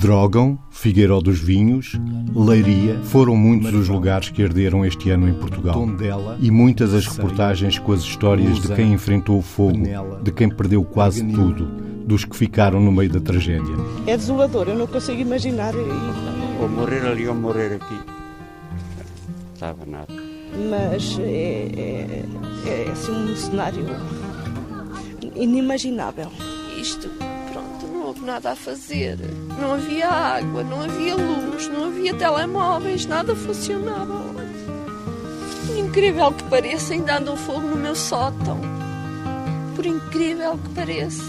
Pedrógão, Figueiró dos Vinhos, Leiria foram muitos os lugares que arderam este ano em Portugal. E muitas as reportagens com as histórias de quem enfrentou o fogo, de quem perdeu quase tudo, dos que ficaram no meio da tragédia. É desolador, eu não consigo imaginar. Ou morrer ali ou morrer aqui. Estava nada. Mas é, é, é assim um cenário inimaginável. Isto, houve nada a fazer. Não havia água, não havia luz, não havia telemóveis, nada funcionava. Incrível que pareça, ainda anda um fogo no meu sótão. Por incrível que pareça.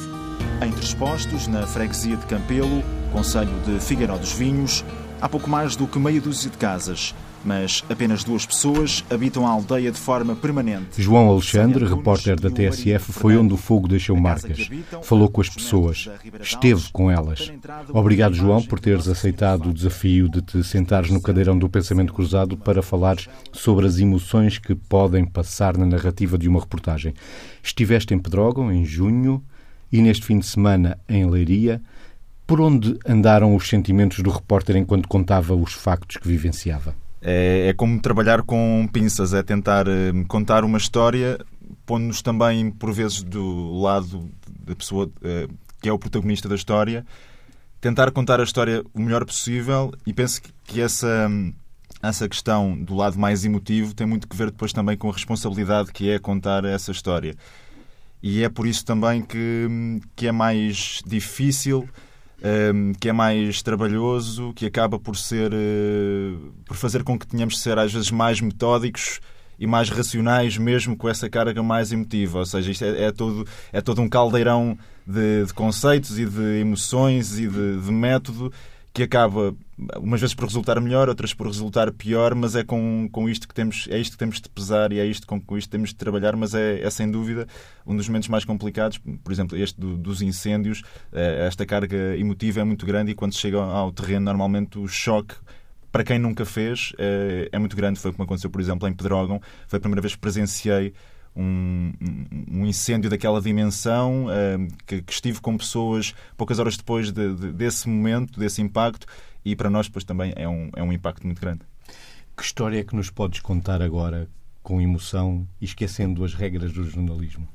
Entrespostos na freguesia de Campelo, Conselho de Figueiró dos Vinhos, há pouco mais do que meia dúzia de casas mas apenas duas pessoas habitam a aldeia de forma permanente. João Alexandre, repórter da TSF, foi onde o fogo deixou marcas. Falou com as pessoas, esteve com elas. Obrigado, João, por teres aceitado o desafio de te sentares no cadeirão do pensamento cruzado para falares sobre as emoções que podem passar na narrativa de uma reportagem. Estiveste em Pedrógão em junho e neste fim de semana em Leiria. Por onde andaram os sentimentos do repórter enquanto contava os factos que vivenciava? É, é como trabalhar com pinças, é tentar eh, contar uma história, pondo-nos também, por vezes, do lado da pessoa eh, que é o protagonista da história, tentar contar a história o melhor possível e penso que essa, essa questão do lado mais emotivo tem muito que ver depois também com a responsabilidade que é contar essa história. E é por isso também que, que é mais difícil que é mais trabalhoso, que acaba por ser uh, por fazer com que tenhamos de ser às vezes mais metódicos e mais racionais, mesmo com essa carga mais emotiva. Ou seja, isto é, é todo, é todo um caldeirão de, de conceitos e de emoções e de, de método que acaba umas vezes por resultar melhor, outras por resultar pior, mas é com, com isto que temos, é isto que temos de pesar e é isto com, com isto que temos de trabalhar, mas é, é sem dúvida um dos momentos mais complicados, por exemplo, este do, dos incêndios, eh, esta carga emotiva é muito grande e quando chega ao terreno, normalmente o choque para quem nunca fez, é, é muito grande. Foi como aconteceu, por exemplo, em Pedrógão. Foi a primeira vez que presenciei um, um, incêndio daquela dimensão, uh, que, que, estive com pessoas poucas horas depois de, de, desse momento, desse impacto, e para nós depois também é um, é um impacto muito grande. Que história é que nos podes contar agora com emoção e esquecendo as regras do jornalismo?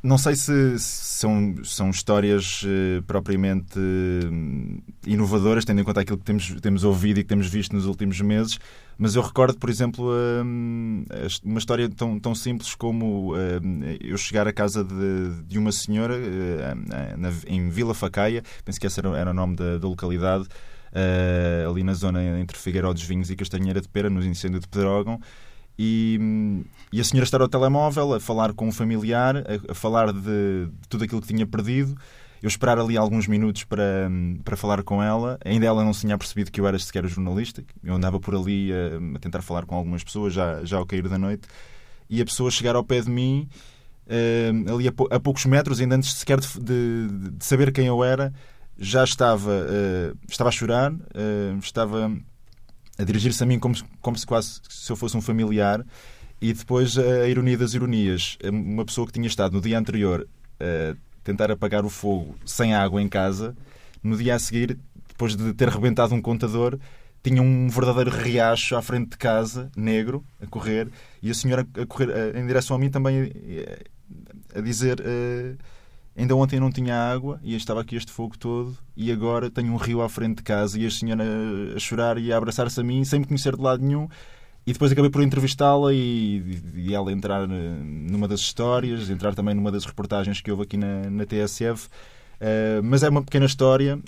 Não sei se são, são histórias uh, propriamente uh, inovadoras, tendo em conta aquilo que temos, temos ouvido e que temos visto nos últimos meses, mas eu recordo, por exemplo, uh, uma história tão, tão simples como eu chegar à casa de, de uma senhora na, em Vila Facaia, penso que esse era, era o nome da, da localidade, ali na zona entre Figueiró dos Vinhos e Castanheira de Pera, nos incêndios de Pedrógão, e, e, a senhora estar ao telemóvel a falar com um familiar, a, a falar de, de, tudo aquilo que tinha perdido. Eu esperar ali alguns minutos para, para falar com ela. Ainda ela não se tinha percebido que eu era sequer jornalista. Eu andava por ali a, a tentar falar com algumas pessoas, já, já ao cair da noite. E a pessoa chegar ao pé de mim, uh, ali a, a, poucos metros, ainda antes sequer de, de, de saber quem eu era, já estava, uh, estava a chorar, uh, estava a dirigir-se a mim como, como se quase se eu fosse um familiar e depois a ironia das ironias. Uma pessoa que tinha estado no dia anterior a tentar apagar o fogo sem água em casa, no dia a seguir, depois de ter rebentado um contador, tinha um verdadeiro riacho à frente de casa, negro, a correr, e a senhora a correr em direção a mim também eh, a dizer. Uh, Ainda ontem não tinha água e estava aqui este fogo todo e agora tenho um rio à frente de casa e a senhora a chorar e a abraçar-se a mim sem me conhecer de lado nenhum. E depois acabei por entrevistá-la e, e, ela entrar eh, numa das histórias, entrar também numa das reportagens que houve aqui na, na TSF. Uh, eh, mas é uma pequena história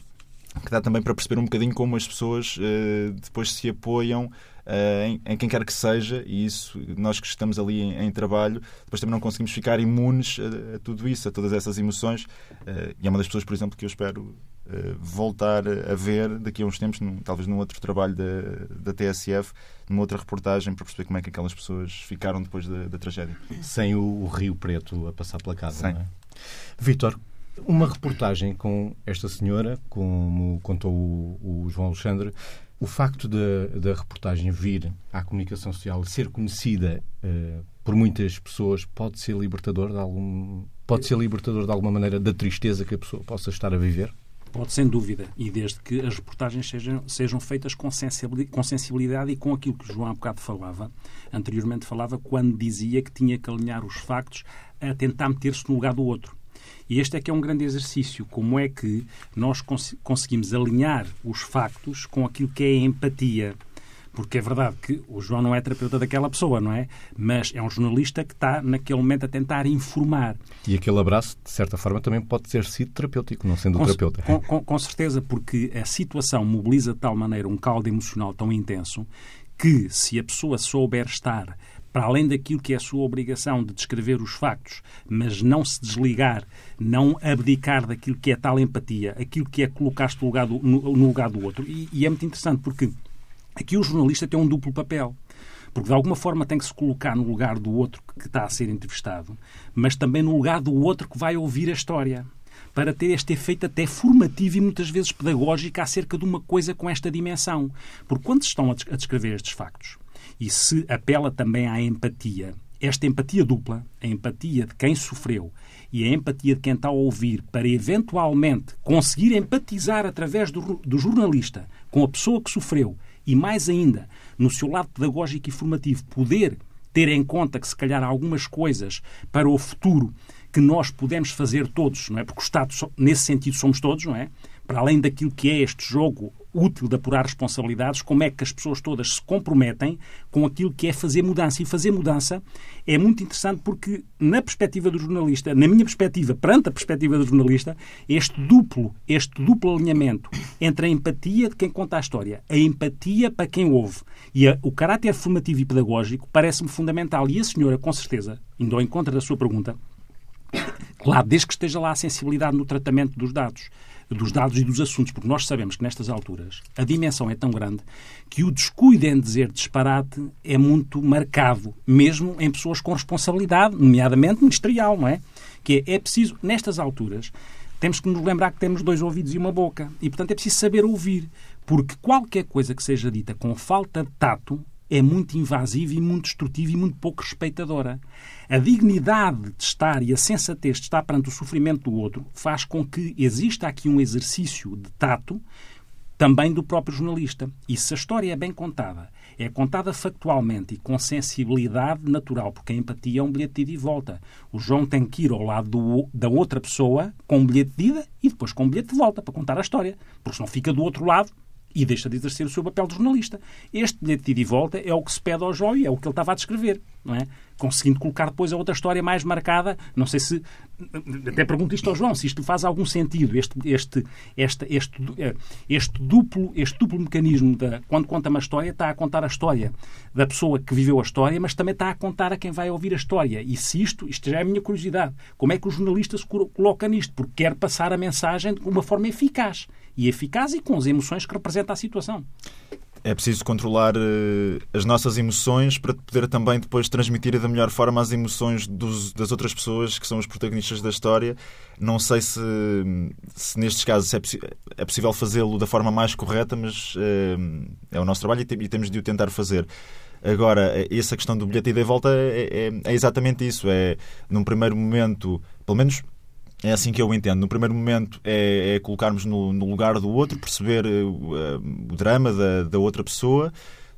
que dá também para perceber um bocadinho como as pessoas uh, depois se apoiam uh, em, em, quem quer que seja, e isso, nós que estamos ali em, em trabalho, depois também não conseguimos ficar imunes a, a tudo isso, a todas essas emoções. Uh, e é uma das pessoas, por exemplo, que eu espero voltar a ver daqui a uns tempos, num, talvez num outro trabalho da, da TSF, numa outra reportagem, para perceber como é que aquelas pessoas ficaram depois da, da tragédia. Sem o, o, Rio Preto a passar pela casa, Sim. não é? Vitor, uma reportagem com esta senhora, como contou o, o João Alexandre, o facto da reportagem vir à comunicação social ser conhecida uh, por muitas pessoas pode ser libertador de algum pode ser libertador de alguma maneira da tristeza que a pessoa possa estar a viver? Pode, sem dúvida, e desde que as reportagens sejam, sejam feitas com sensibilidade, com sensibilidade e com aquilo que o João há bocado falava, anteriormente falava, quando dizia que tinha que alinhar os factos a tentar meter-se no lugar do outro. E este é que é um grande exercício. Como é que nós cons conseguimos alinhar os factos com aquilo que é a empatia? Porque é verdade que o João não é terapeuta daquela pessoa, não é? Mas é um jornalista que está, naquele momento, a tentar informar. E aquele abraço, de certa forma, também pode ter sido terapêutico, não sendo com, terapeuta. Com, com, com certeza, porque a situação mobiliza de tal maneira um caldo emocional tão intenso que, se a pessoa souber estar para além daquilo que é a sua obrigação de descrever os factos, mas não se desligar, não abdicar daquilo que é tal empatia, aquilo que é colocar-se no, no lugar do outro. E, e, é muito interessante porque aqui o jornalista tem um duplo papel. Porque de alguma forma tem que se colocar no lugar do outro que está a ser entrevistado, mas também no lugar do outro que vai ouvir a história para ter este efeito até formativo e muitas vezes pedagógico acerca de uma coisa com esta dimensão. Porque quando se estão a descrever estes factos, e se apela também à empatia, esta empatia dupla, a empatia de quem sofreu e a empatia de quem está a ouvir, para eventualmente conseguir empatizar através do, do jornalista com a pessoa que sofreu e, mais ainda, no seu lado pedagógico e formativo, poder ter em conta que, se calhar, algumas coisas para o futuro que nós podemos fazer todos, não é? Porque o Estado, nesse sentido, somos todos, não é? Para além daquilo que é este jogo útil de apurar responsabilidades, como é que as pessoas todas se comprometem com aquilo que é fazer mudança. E fazer mudança é muito interessante porque, na perspectiva do jornalista, na minha perspectiva, perante a perspectiva do jornalista, este duplo, este duplo alinhamento entre a empatia de quem conta a história, a empatia para quem ouve e a, o caráter formativo e pedagógico parece-me fundamental. E a senhora, com certeza, indo ao encontro da sua pergunta, claro, desde que esteja lá a sensibilidade no tratamento dos dados, dos dados e dos assuntos, porque nós sabemos que nestas alturas a dimensão é tão grande que o descuido em dizer disparate é muito marcado, mesmo em pessoas com responsabilidade, nomeadamente ministerial, não é? Que é, é preciso, nestas alturas, temos que nos lembrar que temos dois ouvidos e uma boca. E, portanto, é preciso saber ouvir. Porque qualquer coisa que seja dita com falta de tato é muito invasiva e muito destrutiva e muito pouco respeitadora. A dignidade de estar e a sensatez de estar perante o sofrimento do outro faz com que exista aqui um exercício de tato também do próprio jornalista. E se a história é bem contada, é contada factualmente e com sensibilidade natural, porque a empatia é um bilhete de ida e volta. O João tem que ir ao lado do, da outra pessoa com um bilhete de ida e depois com um bilhete de volta para contar a história, porque senão fica do outro lado e deixa de exercer o seu papel de jornalista. Este bilhete de ida e volta é o que se pede ao João e é o que ele estava a descrever, não é? Conseguindo colocar depois a outra história mais marcada. Não sei se. Até pergunto isto ao João, se isto faz algum sentido, este, este, este, este, este, duplo, este duplo mecanismo de quando conta uma história, está a contar a história da pessoa que viveu a história, mas também está a contar a quem vai ouvir a história. E se isto, isto já é a minha curiosidade, como é que o jornalista se coloca nisto? Porque quer passar a mensagem de uma forma eficaz e eficaz e com as emoções que representa a situação. É preciso controlar uh, as nossas emoções para poder também depois transmitir da melhor forma as emoções dos, das outras pessoas que são os protagonistas da história. Não sei se, se nestes casos é, é possível fazê-lo da forma mais correta, mas uh, é o nosso trabalho e, e, temos de o tentar fazer. Agora, essa questão do bilhete ida e volta é, é, é exatamente isso. É, num primeiro momento, pelo menos é assim que eu entendo. No primeiro momento é, é colocarmos no, no, lugar do outro, perceber uh, o drama da, da, outra pessoa.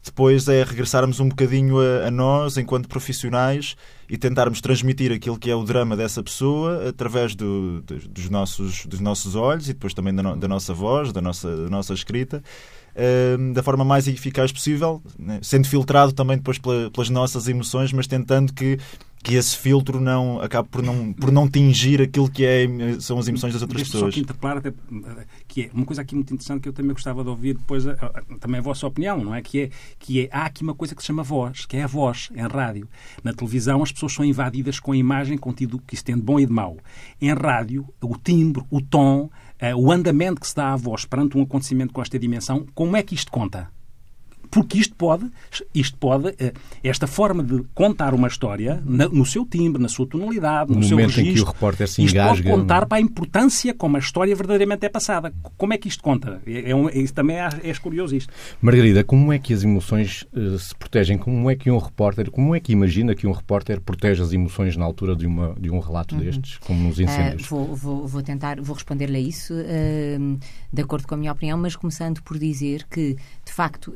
Depois é regressarmos um bocadinho a, a, nós, enquanto profissionais, e tentarmos transmitir aquilo que é o drama dessa pessoa através do, dos, nossos, dos nossos olhos e depois também da, no, da nossa voz, da nossa, da nossa escrita. Uh, da forma mais eficaz possível, né? sendo filtrado também depois pela, pelas nossas emoções, mas tentando que que esse filtro não acabe por não, por não tingir aquilo que é, são as emoções das outras Deixa pessoas. Só que interpelar, até, que é uma coisa aqui muito interessante que eu também gostava de ouvir depois a, a, também a vossa opinião, não é? Que, é? que é, há aqui uma coisa que se chama voz, que é a voz em rádio. Na televisão as pessoas são invadidas com a imagem, contido que isso tem de bom e de mau. Em rádio, o timbre, o tom, uh, o andamento que se dá à voz perante um acontecimento com esta dimensão, como é que isto conta? Porque isto pode, isto pode, eh, esta forma de contar uma história, no seu timbre, na sua tonalidade, no, no seu momento registro, em que o repórter se engasga... Isto pode contar para a importância como a história verdadeiramente é passada. Como é que isto conta? É, é, um, é também é, é curioso isto. Margarida, como é que as emoções uh, se protegem? Como é que um repórter, como é que imagina que um repórter protege as emoções na altura de, uma, de um relato uhum. destes, como nos incêndios? Uh, vou, vou, vou, tentar, vou responder-lhe a isso uh, de acordo com a minha opinião, mas começando por dizer que, de facto,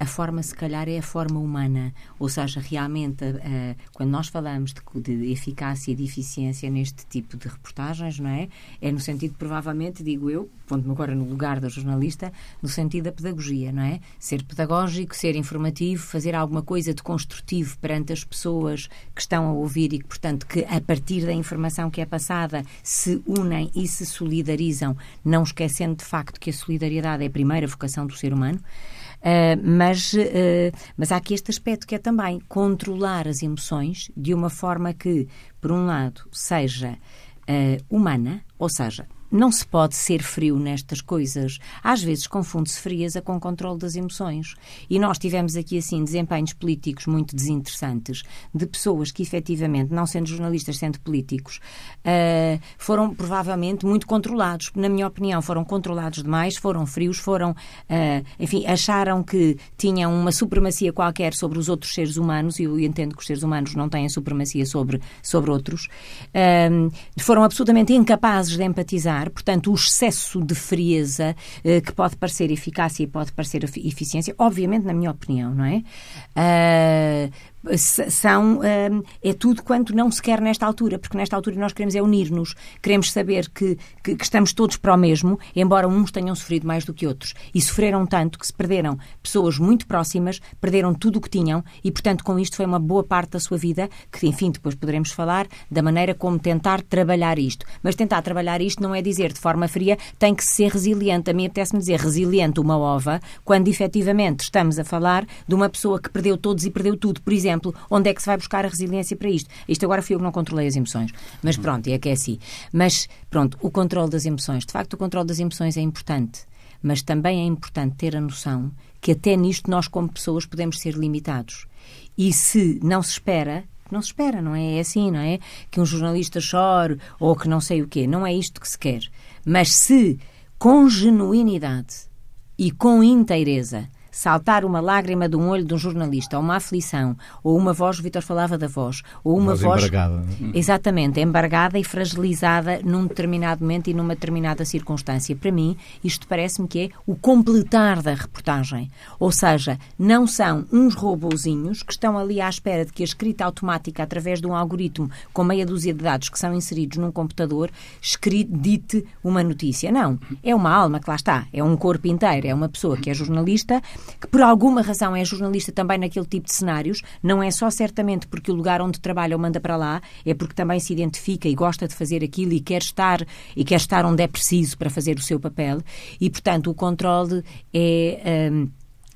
a forma, se calhar, é a forma humana. Ou seja, realmente, uh, quando nós falamos de, de, eficácia e de eficiência neste tipo de reportagens, não é? É no sentido, provavelmente, digo eu, pondo-me agora no lugar da jornalista, no sentido da pedagogia, não é? Ser pedagógico, ser informativo, fazer alguma coisa de construtivo perante as pessoas que estão a ouvir e que, portanto, que a partir da informação que é passada se unem e se solidarizam, não esquecendo de facto que a solidariedade é a primeira vocação do ser humano. Uh, mas, uh, mas há aqui este aspecto que é também controlar as emoções de uma forma que, por um lado, seja uh, humana, ou seja, não se pode ser frio nestas coisas. Às vezes confunde-se frieza com controle das emoções. E nós tivemos aqui, assim, desempenhos políticos muito desinteressantes de pessoas que, efetivamente, não sendo jornalistas, sendo políticos, uh, foram provavelmente muito controlados. Na minha opinião, foram controlados demais, foram frios, foram, uh, enfim, acharam que tinham uma supremacia qualquer sobre os outros seres humanos, e eu entendo que os seres humanos não têm supremacia sobre, sobre outros. Uh, foram absolutamente incapazes de empatizar portanto, o excesso de frieza eh, que pode parecer eficácia e pode parecer eficiência, obviamente, na minha opinião, não é? Uh, são hum, é tudo quanto não se quer nesta altura, porque nesta altura nós queremos é unir-nos, queremos saber que, que, que, estamos todos para o mesmo, embora uns tenham sofrido mais do que outros. E sofreram tanto que se perderam pessoas muito próximas, perderam tudo o que tinham e, portanto, com isto foi uma boa parte da sua vida, que, enfim, depois poderemos falar da maneira como tentar trabalhar isto. Mas tentar trabalhar isto não é dizer de forma fria tem que ser resiliente. A mim apetece-me dizer resiliente uma ova, quando efetivamente estamos a falar de uma pessoa que perdeu todos e perdeu tudo. Por exemplo, onde é que se vai buscar a resiliência para isto? Isto agora fui eu que não controlei as emoções. Mas uhum. pronto, é que é assim. Mas pronto, o controle das emoções. De facto, o controle das emoções é importante. Mas também é importante ter a noção que até nisto nós, como pessoas, podemos ser limitados. E se não se espera, não se espera, não é? É assim, não é? Que um jornalista chore ou que não sei o quê. Não é isto que se quer. Mas se, com genuinidade e com inteireza, saltar uma lágrima de um olho de um jornalista, ou uma aflição, ou uma voz, o Vitor falava da voz, ou uma voz, voz embargada. exatamente, embargada e fragilizada num determinado momento e numa determinada circunstância. Para mim, isto parece-me que é o completar da reportagem. Ou seja, não são uns robozinhos que estão ali à espera de que a escrita automática, através de um algoritmo com meia dúzia de dados que são inseridos num computador, dite uma notícia. Não. É uma alma que lá está. É um corpo inteiro. É uma pessoa que é jornalista que por alguma razão é jornalista também naquele tipo de cenários, não é só certamente porque o lugar onde trabalha o manda para lá, é porque também se identifica e gosta de fazer aquilo e quer estar e quer estar onde é preciso para fazer o seu papel. E, portanto, o controle é, um,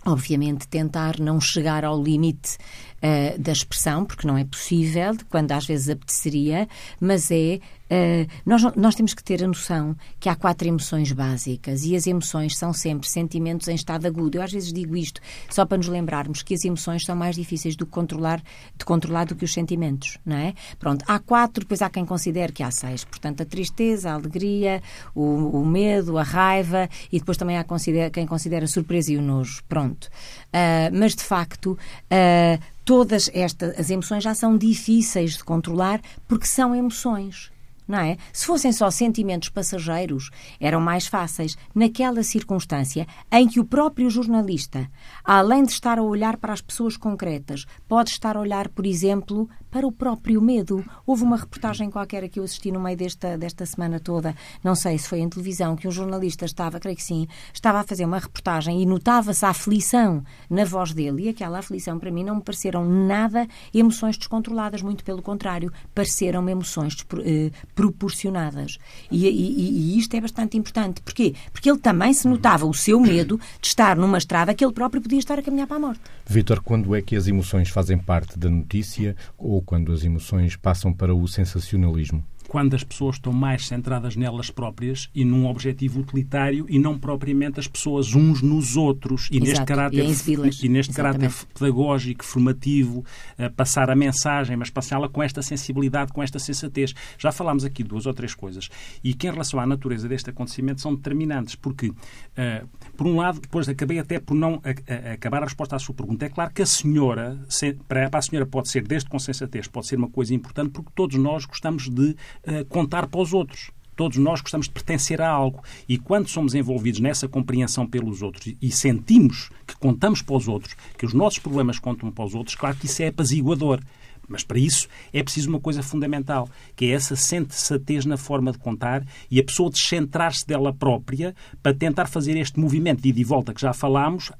obviamente, tentar não chegar ao limite uh, da expressão, porque não é possível, quando às vezes apeteceria, mas é Uh, nós, nós temos que ter a noção que há quatro emoções básicas e as emoções são sempre sentimentos em estado agudo. Eu às vezes digo isto só para nos lembrarmos que as emoções são mais difíceis de controlar, de controlar do que os sentimentos, não é? Pronto, há quatro, depois há quem considere que há seis. Portanto, a tristeza, a alegria, o, o medo, a raiva e depois também há considera, quem considera a surpresa e o nojo. Pronto. Uh, mas, de facto, uh, todas estas as emoções já são difíceis de controlar porque são emoções não é? Se fossem só sentimentos passageiros, eram mais fáceis. Naquela circunstância em que o próprio jornalista, além de estar a olhar para as pessoas concretas, pode estar a olhar, por exemplo, para o próprio medo. Houve uma reportagem qualquer que eu assisti no meio desta, desta semana toda, não sei se foi em televisão, que um jornalista estava, creio que sim, estava a fazer uma reportagem e notava-se a aflição na voz dele. E aquela aflição, para mim, não me pareceram nada emoções descontroladas, muito pelo contrário, pareceram-me emoções eh, proporcionadas. E, e, e, isto é bastante importante. Porquê? Porque ele também se notava o seu medo de estar numa estrada que ele próprio podia estar a caminhar para a morte. Vítor, quando é que as emoções fazem parte da notícia ou quando as emoções passam para o sensacionalismo? Quando as pessoas estão mais centradas nelas próprias e num objetivo utilitário e não propriamente as pessoas uns nos outros. E Exato. neste caráter, E a e neste Exatamente. caráter pedagógico, formativo, eh, passar a mensagem, mas passá-la com esta sensibilidade, com esta sensatez. Já falámos aqui de duas ou três coisas e que em relação à natureza deste acontecimento são determinantes, porque, eh, por um lado, depois acabei até por não a- a- acabar a resposta à sua pergunta. É claro que a senhora, se- para para a senhora pode ser, desde com sensatez, pode ser uma coisa importante, porque todos nós gostamos de eh, contar para os outros. Todos nós gostamos de pertencer a algo. E quando somos envolvidos nessa compreensão pelos outros e sentimos que contamos para os outros, que os nossos problemas contam para os outros, claro que isso é apaziguador. Mas para isso é preciso uma coisa fundamental, que é essa sensatez na forma de contar e a pessoa descentrar-se dela própria para tentar fazer este movimento de ida e volta que já falámos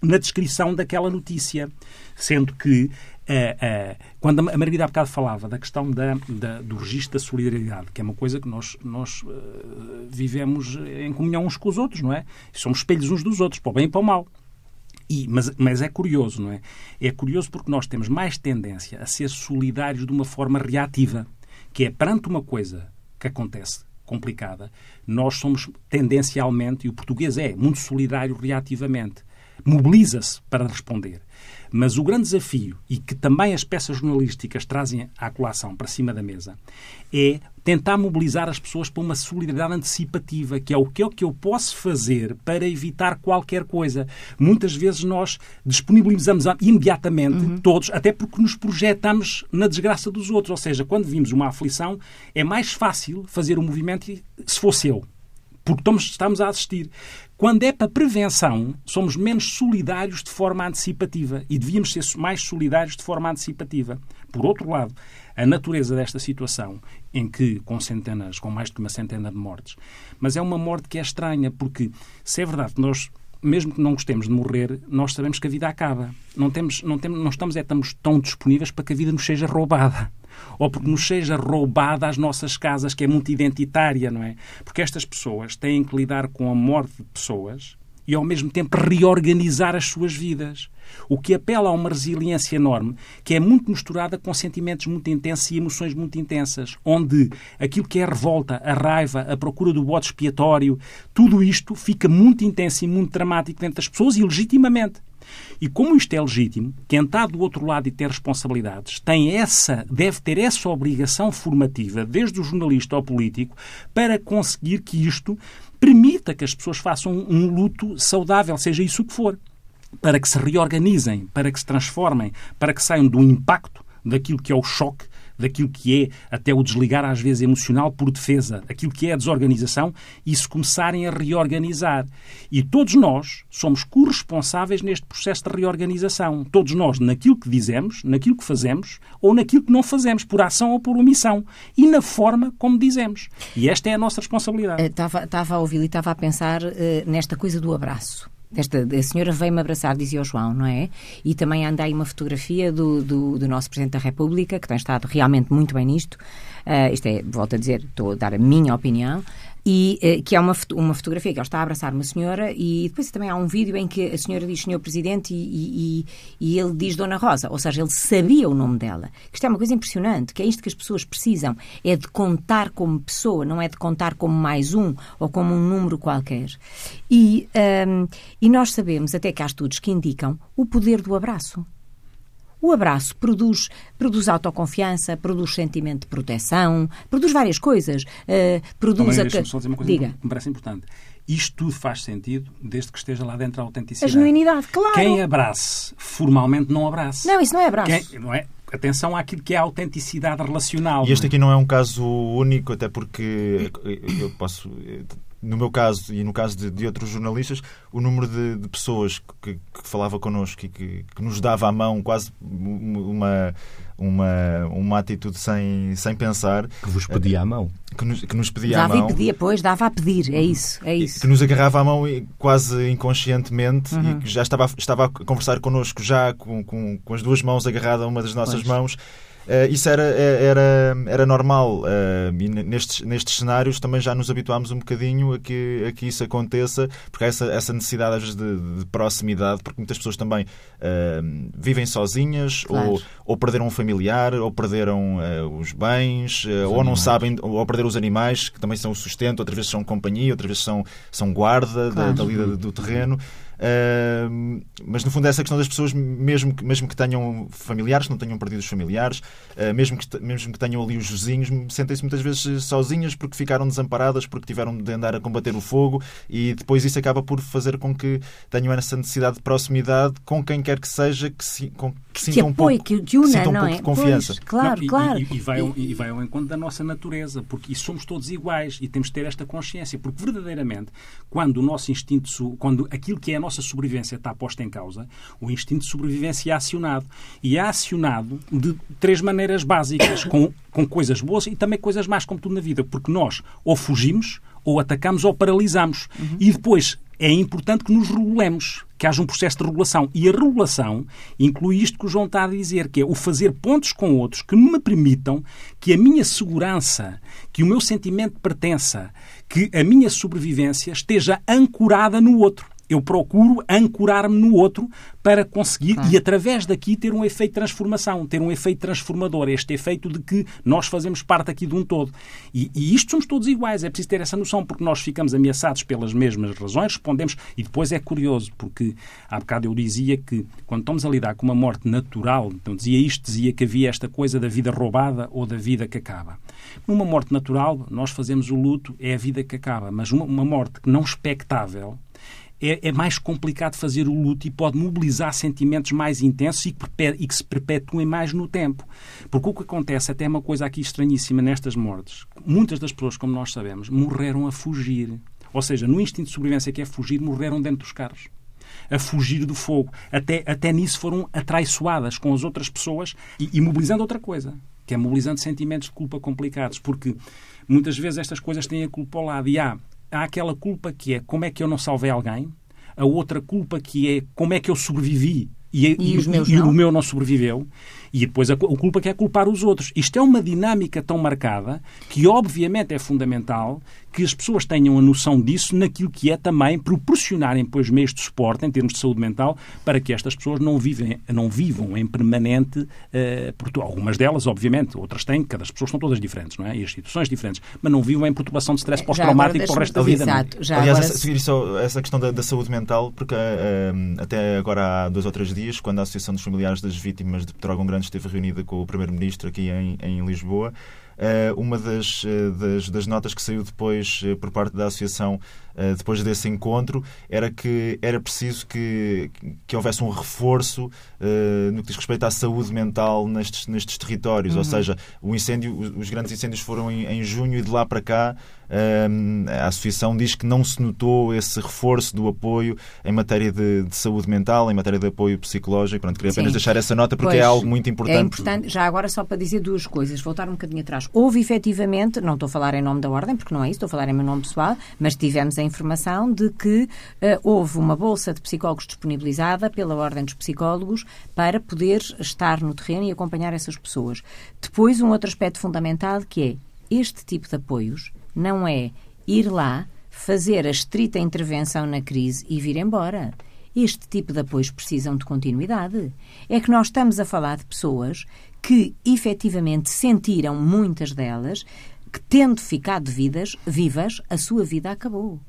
na descrição daquela notícia. Sendo que, quando a Margarida há bocado falava da questão da, da- do registro da solidariedade, que é uma coisa que nós, nós eh, vivemos em comunhão uns com os outros, não é? Somos espelhos uns dos outros, para o bem e para o mal. E- mas, mas é curioso, não é? É curioso porque nós temos mais tendência a ser solidários de uma forma reativa, que é perante uma coisa que acontece complicada, nós somos tendencialmente, e o português é muito solidário reativamente, mobiliza-se para responder. Mas o grande desafio, e que também as peças jornalísticas trazem à colação para cima da mesa, é tentar mobilizar as pessoas para uma solidariedade antecipativa, que é o que é o que eu posso fazer para evitar qualquer coisa. Muitas vezes nós disponibilizamos imediatamente todos, até porque nos projetamos na desgraça dos outros. Ou seja, quando vimos uma aflição, é mais fácil fazer o movimento se fosse eu porque estamos, a assistir. Quando é para prevenção, somos menos solidários de forma antecipativa e devíamos ser mais solidários de forma antecipativa. Por outro lado, a natureza desta situação, em que com centenas, com mais de uma centena de mortes, mas é uma morte que é estranha, porque se é verdade que nós mesmo que não gostemos de morrer, nós sabemos que a vida acaba. Não, temos, não, temos, não estamos, é, estamos tão disponíveis para que a vida nos seja roubada. Ou porque nos seja roubada as nossas casas, que é muito identitária, não é? Porque estas pessoas têm que lidar com a morte de pessoas e, ao mesmo tempo, reorganizar as suas vidas. O que apela a uma resiliência enorme, que é muito misturada com sentimentos muito intensos e emoções muito intensas, onde aquilo que é a revolta, a raiva, a procura do bote expiatório, tudo isto fica muito intenso e muito dramático dentro das pessoas e legitimamente. E como isto é legítimo, quem está do outro lado e tem responsabilidades tem essa, deve ter essa obrigação formativa, desde o jornalista ao político, para conseguir que isto permita que as pessoas façam um, luto saudável, seja isso o que for para que se reorganizem, para que se transformem, para que saiam do impacto daquilo que é o choque, daquilo que é até o desligar às vezes emocional por defesa, aquilo que é a desorganização e se começarem a reorganizar. E todos nós somos corresponsáveis neste processo de reorganização. Todos nós, naquilo que dizemos, naquilo que fazemos ou naquilo que não fazemos, por ação ou por omissão. E na forma como dizemos. E esta é a nossa responsabilidade. Estava, estava a ouvi-lo e estava a pensar eh, nesta coisa do abraço. Esta, a senhora veio-me abraçar, dizia o João, não é? E também anda aí uma fotografia do, do, do nosso Presidente da República, que tem estado realmente muito bem nisto. Uh, isto é, volto a dizer, estou a dar a minha opinião. E uh, que é uma, uma fotografia que ele está a abraçar uma senhora e depois também há um vídeo em que a senhora diz Senhor Presidente e, e, e ele diz Dona Rosa, ou seja, ele sabia o nome dela. Isto é uma coisa impressionante, que é isto que as pessoas precisam, é de contar como pessoa, não é de contar como mais um ou como um número qualquer. E, um, e nós sabemos, até que há estudos que indicam, o poder do abraço. O abraço produz, produz autoconfiança, produz sentimento de proteção, produz várias coisas. Uh, produz Também, a. Só dizer uma coisa Diga. que me parece importante. Isto tudo faz sentido desde que esteja lá dentro a A autenticidade. genuinidade, claro. Quem abrace formalmente não abrace. Não, isso não é abraço. Quem- não é? Atenção àquilo que é a autenticidade relacional. E este é? aqui não é um caso único, até porque eu posso. No meu caso e no caso de, de outros jornalistas, o número de, de pessoas que, que falava connosco e que, que nos dava a mão quase uma, uma, uma atitude sem, sem pensar, Que vos pedia a mão. que nos, que nos pedia a Dava e mão. pedia, pois, dava a pedir. É isso, é isso. que nos agarrava a mão e- quase inconscientemente Uhum. e que já estava, a- estava a conversar connosco já com, com, com as duas mãos agarradas a uma das nossas Pois. mãos Uh, isso era, era, era normal uh, e nestes, nestes cenários também já nos habituámos um bocadinho a que, a que isso aconteça, porque há essa, essa necessidade às vezes de, de proximidade, porque muitas pessoas também uh, vivem sozinhas claro. ou, ou perderam um familiar, ou perderam os bens, os ou animais. não sabem, ou perderam os animais, que também são o sustento, outras vezes são companhia, outras vezes são, são guarda claro. da, da lida do terreno. Uh, mas no fundo é essa questão das pessoas, mesmo que, mesmo que tenham familiares, que não tenham perdido os familiares, uh, mesmo, que, mesmo que tenham ali os vizinhos, sentem-se muitas vezes sozinhas porque ficaram desamparadas, porque tiveram de andar a combater o fogo e depois isso acaba por fazer com que tenham essa necessidade de proximidade com quem quer que seja, que, se, com, que sintam um pouco, que, que una, sintam um pouco é? de confiança. Pois, claro, não, e, claro. E, e, vai ao, e vai ao encontro da nossa natureza, porque somos todos iguais e temos de ter esta consciência, porque verdadeiramente, quando o nosso instinto, quando aquilo que é nossa sobrevivência está posta em causa, o instinto de sobrevivência é acionado. E é acionado de três maneiras básicas, com, com coisas boas e também coisas más, como tudo na vida, porque nós ou fugimos, ou atacamos, ou paralisamos. Uhum. E depois é importante que nos regulemos, que haja um processo de regulação. E a regulação inclui isto que o João está a dizer, que é o fazer pontos com outros que me permitam que a minha segurança, que o meu sentimento de pertença, que a minha sobrevivência esteja ancorada no outro eu procuro ancorar-me no outro para conseguir, claro. e através daqui, ter um efeito de transformação, ter um efeito transformador, este efeito de que nós fazemos parte aqui de um todo. E, e isto somos todos iguais, é preciso ter essa noção, porque nós ficamos ameaçados pelas mesmas razões, respondemos, e depois é curioso, porque há bocado eu dizia que quando estamos a lidar com uma morte natural, então dizia isto, dizia que havia esta coisa da vida roubada ou da vida que acaba. Numa morte natural, nós fazemos o luto, é a vida que acaba, mas uma, uma morte não expectável, é, é, mais complicado fazer o luto e pode mobilizar sentimentos mais intensos e, e, que se perpetuem mais no tempo. Porque o que acontece, até é uma coisa aqui estranhíssima nestas mortes, muitas das pessoas, como nós sabemos, morreram a fugir. Ou seja, no instinto de sobrevivência que é fugir, morreram dentro dos carros a fugir do fogo. Até, até nisso foram atraiçoadas com as outras pessoas e, e, mobilizando outra coisa, que é mobilizando sentimentos de culpa complicados, porque muitas vezes estas coisas têm a culpa ao lado. E há há aquela culpa que é como é que eu não salvei alguém, a outra culpa que é como é que eu sobrevivi? E, e, e, e o meu não sobreviveu, e depois a, a culpa que é culpar os outros. Isto é uma dinâmica tão marcada que, obviamente, é fundamental que as pessoas tenham a noção disso naquilo que é também proporcionarem depois meios de suporte em termos de saúde mental para que estas pessoas não, vivem, não vivam em permanente, uh, algumas delas, obviamente, outras têm, cada as pessoas são todas diferentes, não é? E as situações diferentes, mas não vivam em perturbação de stress pós-traumático para o resto da vida. É? Exato. Já Aliás, agora... seguir só essa questão da, da saúde mental, porque uh, até agora há dois ou três dias, quando a Associação dos Familiares das Vítimas de Petrógão Grande esteve reunida com o Primeiro-Ministro aqui em, em Lisboa, uma das, uh, das, das, notas que saiu depois uh, por parte da Associação, depois desse encontro, era que era preciso que, que houvesse um reforço no que diz respeito à saúde mental nestes, nestes territórios. Uhum. Ou seja, o incêndio, os grandes incêndios foram em, em junho e de lá para cá a Associação diz que não se notou esse reforço do apoio em matéria de, de saúde mental, em matéria de apoio psicológico. Pronto, queria apenas Sim. deixar essa nota porque é pois, é algo muito importante. É importante, já agora só para dizer duas coisas, voltar um bocadinho atrás. Houve efetivamente, não estou a falar em nome da Ordem, porque não é isso, estou a falar em meu nome pessoal, mas tivemos a informação de que uh, houve uma bolsa de psicólogos disponibilizada pela Ordem dos Psicólogos para poder estar no terreno e acompanhar essas pessoas. Depois, um outro aspecto fundamental que é este tipo de apoios não é ir lá, fazer a estrita intervenção na crise e vir embora. Este tipo de apoios precisam de continuidade. É que nós estamos a falar de pessoas que efetivamente sentiram, muitas delas, que tendo ficado vidas, vivas, a sua vida acabou.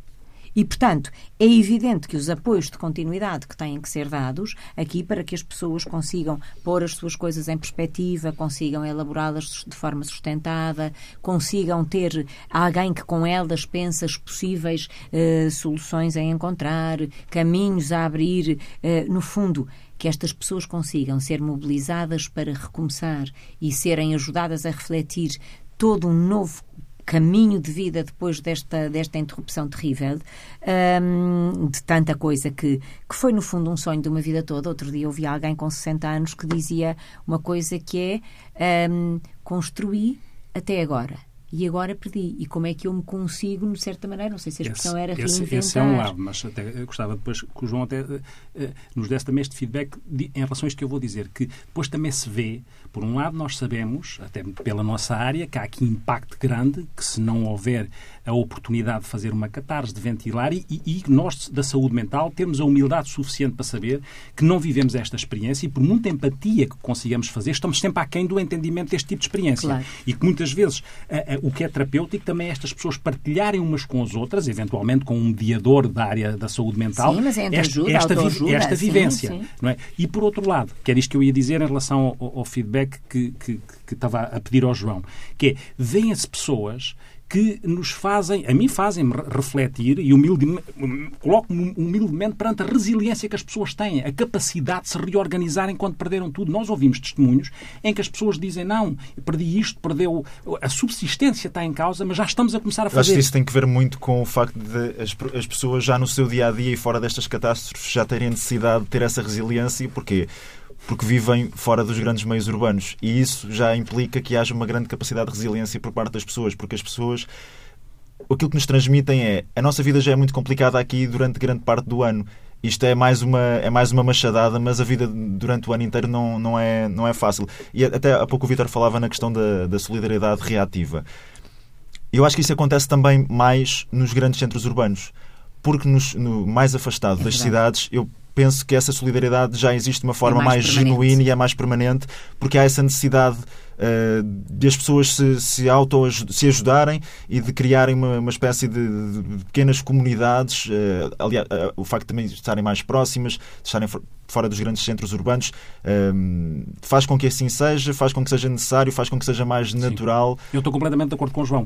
E, portanto, é evidente que os apoios de continuidade que têm que ser dados aqui para que as pessoas consigam pôr as suas coisas em perspectiva, consigam elaborá-las de forma sustentada, consigam ter alguém que com elas pensa as possíveis eh, soluções a encontrar, caminhos a abrir, eh, no fundo, que estas pessoas consigam ser mobilizadas para recomeçar e serem ajudadas a refletir todo um novo caminho de vida depois desta, desta interrupção terrível, um, de tanta coisa que, que foi, no fundo, um sonho de uma vida toda. Outro dia ouvi alguém com 60 anos que dizia uma coisa que é um, construir até agora. E agora perdi. E como é que eu me consigo, de certa maneira, não sei se a expressão esse, era esse, reinventar. esse é um lado, mas até gostava depois que o João até uh, nos desse também este feedback de, em relação a isto que eu vou dizer, que depois também se vê, por um lado nós sabemos, até pela nossa área, que há aqui impacto grande, que se não houver a oportunidade de fazer uma catarse, de ventilar e, e nós da saúde mental temos a humildade suficiente para saber que não vivemos esta experiência e por muita empatia que consigamos fazer, estamos sempre aquém do entendimento deste tipo de experiência. Claro. E que muitas vezes a, a, o que é terapêutico também é estas pessoas partilharem umas com as outras, eventualmente com um mediador da área da saúde mental, sim, mas é esta, ajuda, esta, esta sim, vivência. sim. Não é? E por outro lado, que era isto que eu ia dizer em relação ao, ao feedback que, que, que estava a pedir ao João, que é, veem-se pessoas que nos fazem, a mim fazem-me refletir e humildemente, coloco-me humildemente perante a resiliência que as pessoas têm, a capacidade de se reorganizarem quando perderam tudo. Nós ouvimos testemunhos em que as pessoas dizem não, perdi isto, perdeu, a subsistência está em causa, mas já estamos a começar a fazer. Eu acho que isso tem que ver muito com o facto de as, as pessoas já no seu dia a dia e fora destas catástrofes já terem necessidade de ter essa resiliência. Porquê? Porque vivem fora dos grandes meios urbanos. E isso já implica que haja uma grande capacidade de resiliência por parte das pessoas, porque as pessoas. Aquilo que nos transmitem é a nossa vida já é muito complicada aqui durante grande parte do ano. Isto é mais uma, é mais uma machadada, mas a vida durante o ano inteiro não, não, é, não é fácil. E até há pouco o Vitor falava na questão da, da solidariedade reativa. Eu acho que isso acontece também mais nos grandes centros urbanos. Porque nos, no mais afastado É das cidades, eu penso que essa solidariedade já existe de uma forma mais mais, permanente. genuína e é mais permanente, porque há essa necessidade uh, de as pessoas se, se auto se ajudarem e de criarem uma, uma espécie de, de pequenas comunidades. Uh, aliás, uh, o facto de também estarem mais próximas, de estarem fora dos grandes centros urbanos, um, faz com que assim seja, faz com que seja necessário, faz com que seja mais natural. Eu estou completamente de acordo com o João.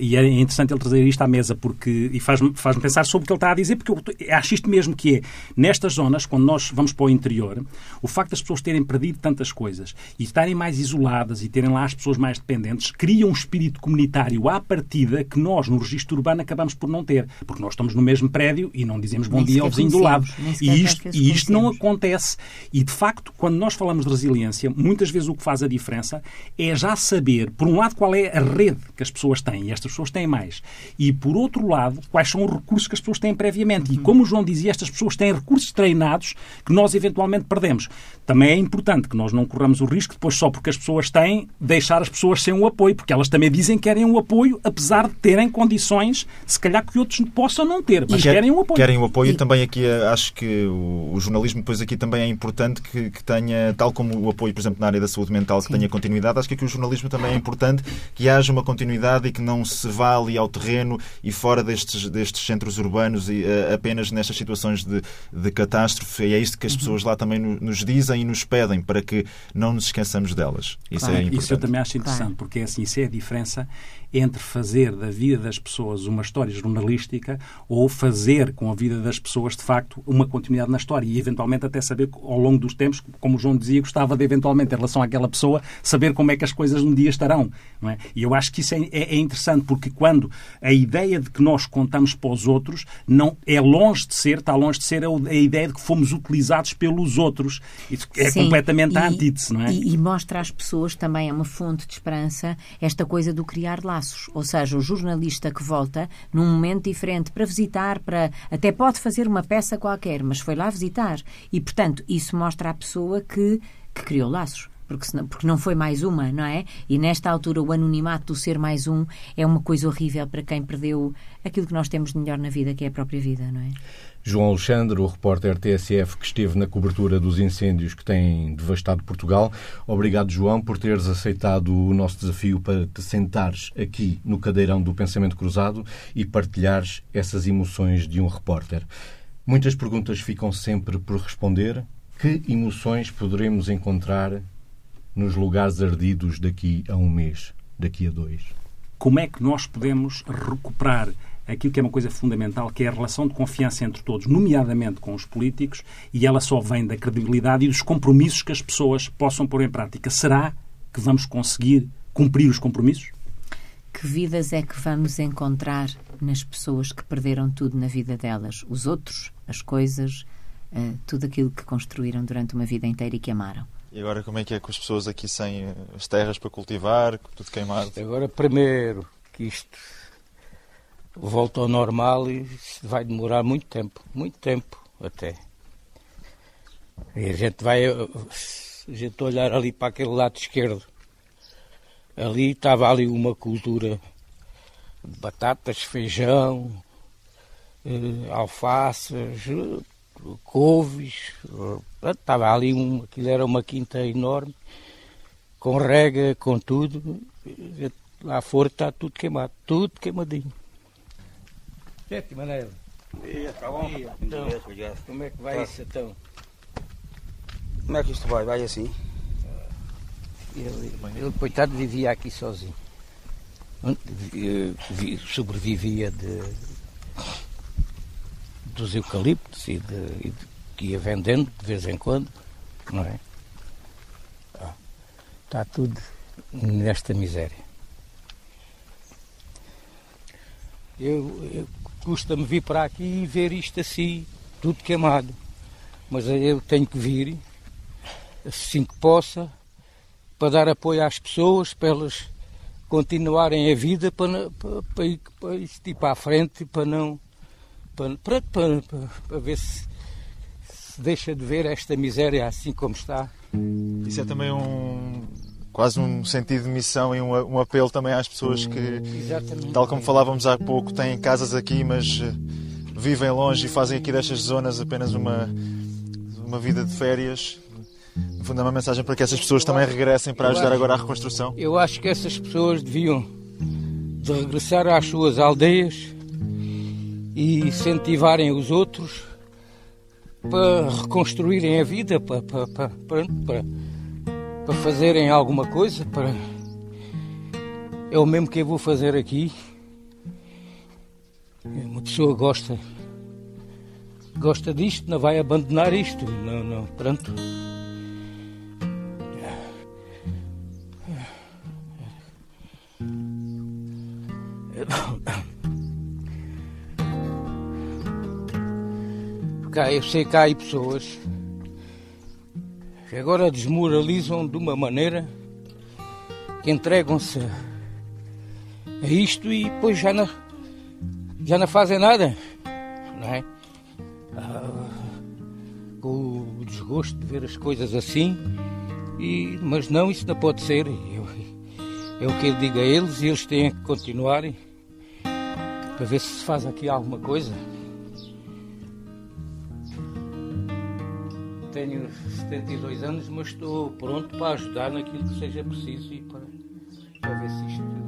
E é interessante ele trazer isto à mesa porque, e faz-me faz pensar sobre o que ele está a dizer, porque eu acho isto mesmo que é, nestas zonas, quando nós vamos para o interior, o facto das pessoas terem perdido tantas coisas e estarem mais isoladas e terem lá as pessoas mais dependentes, cria um espírito comunitário à partida que nós, no registro urbano, acabamos por não ter. Porque nós estamos no mesmo prédio e não dizemos bom Nem dia ao vizinho do lado. E isto, e isto não conhecemos. Acontece. E, de facto, quando nós falamos de resiliência, muitas vezes o que faz a diferença é já saber, por um lado, qual é a rede que as pessoas têm, e estas pessoas têm mais, e, por outro lado, quais são os recursos que as pessoas têm previamente. E, como o João dizia, estas pessoas têm recursos treinados que nós, eventualmente, perdemos. Também é importante que nós não corramos o risco, depois, só porque as pessoas têm, deixar as pessoas sem o apoio, porque elas também dizem que querem o apoio, apesar de terem condições, se calhar, que outros possam não ter, mas quer- querem o apoio. Querem o apoio. E- Também aqui eh, acho que o, o jornalismo depois aqui também é importante que, que tenha, tal como o apoio, por exemplo, na área da saúde mental, que tenha continuidade, acho que aqui o jornalismo também é importante que haja uma continuidade e que não se vá ali ao terreno e fora destes, destes centros urbanos e eh, apenas nestas situações de, de catástrofe. E é isto que Uhum. as pessoas lá também no- nos dizem e nos pedem para que não nos esqueçamos delas. Isso Claro. é importante. Isso eu também acho interessante, Claro. porque é assim, isso é a diferença entre fazer da vida das pessoas uma história jornalística ou fazer com a vida das pessoas, de facto, uma continuidade na história e, eventualmente, até saber ao longo dos tempos, como o João dizia, gostava de, eventualmente, em relação àquela pessoa, saber como é que as coisas um dia estarão. É? E eu acho que isso é, é- é interessante, porque quando a ideia de que nós contamos para os outros não é longe de ser, está longe de ser a, a ideia de que fomos utilizados pelos outros. Isso é Sim, completamente a e- antítese, não é? E, e mostra às pessoas também, é uma fonte de esperança, esta coisa do criar laços. Ou seja, o jornalista que volta num momento diferente para visitar, para até pode fazer uma peça qualquer, mas foi lá visitar. E, portanto, isso mostra à pessoa que, que criou laços. Porque, senão, porque não foi mais uma, não é? E nesta altura o anonimato do ser mais um é uma coisa horrível para quem perdeu aquilo que nós temos de melhor na vida, que é a própria vida, não é? João Alexandre, o repórter TSF que esteve na cobertura dos incêndios que têm devastado Portugal. Obrigado, João, por teres aceitado o nosso desafio para te sentares aqui no cadeirão do Pensamento Cruzado e partilhares essas emoções de um repórter. Muitas perguntas ficam sempre por responder. Que emoções poderemos encontrar nos lugares ardidos daqui a um mês, daqui a dois? como é que nós podemos recuperar aquilo que é uma coisa fundamental, que é a relação de confiança entre todos, nomeadamente com os políticos, e ela só vem da credibilidade e dos compromissos que as pessoas possam pôr em prática. Será que vamos conseguir cumprir os compromissos? Que vidas é que vamos encontrar nas pessoas que perderam tudo na vida delas? Os outros, as coisas, eh, tudo aquilo que construíram durante uma vida inteira e que amaram. E agora como é que é com as pessoas aqui sem eh, as terras para cultivar, tudo queimado? Agora, primeiro, que isto volta ao normal e vai demorar muito tempo, muito tempo até. E a gente vai, a gente olhar ali para aquele lado esquerdo, ali estava ali uma cultura de batatas, feijão, eh, alfaces, couves, estava ali um, aquilo era uma quinta enorme, com rega, com tudo, lá fora está tudo queimado, tudo queimadinho. Gente, Manela. Tá bom? Então, como é que vai isso então? Como é que isto vai? Vai assim? Ele, ele coitado, vivia aqui sozinho. Vi- Sobrevivia de, dos eucaliptos e, de, e de- que ia vendendo de vez em quando, não é? Ah, Está tudo nesta miséria. Eu, eu custa-me vir para aqui e ver isto assim, tudo queimado. Mas eu tenho que vir, assim que possa, para dar apoio às pessoas, para elas continuarem a vida, para, para, para, para ir para a frente, para não. Para, para, para- para ver se, se deixa de ver esta miséria assim como está. Isso é também um quase um sentido de missão e um, um apelo também às pessoas que, Exatamente. tal como falávamos há pouco, têm casas aqui, mas eh, vivem longe e fazem aqui destas zonas apenas uma, uma vida de férias. No fundo, é uma mensagem para que essas pessoas também regressem para ajudar agora à reconstrução. Eu acho que essas pessoas deviam de regressar às suas aldeias e incentivarem os outros para reconstruírem a vida, para, para, para, para, para, fazerem alguma coisa. Para... É o mesmo que eu vou fazer aqui. Uma pessoa gosta gosta disto, não vai abandonar isto. Não, não, pronto. Eu sei que há aí pessoas que agora desmoralizam de uma maneira que entregam-se a isto e depois já não, já não fazem nada, não é? Ah, com o desgosto de ver as coisas assim, e, mas não, isso não pode ser. Eu, é o que eu digo a eles e eles têm que continuarem para ver se se faz aqui alguma coisa. Tenho 72 anos, mas estou pronto para ajudar naquilo que seja preciso e para, para ver se isto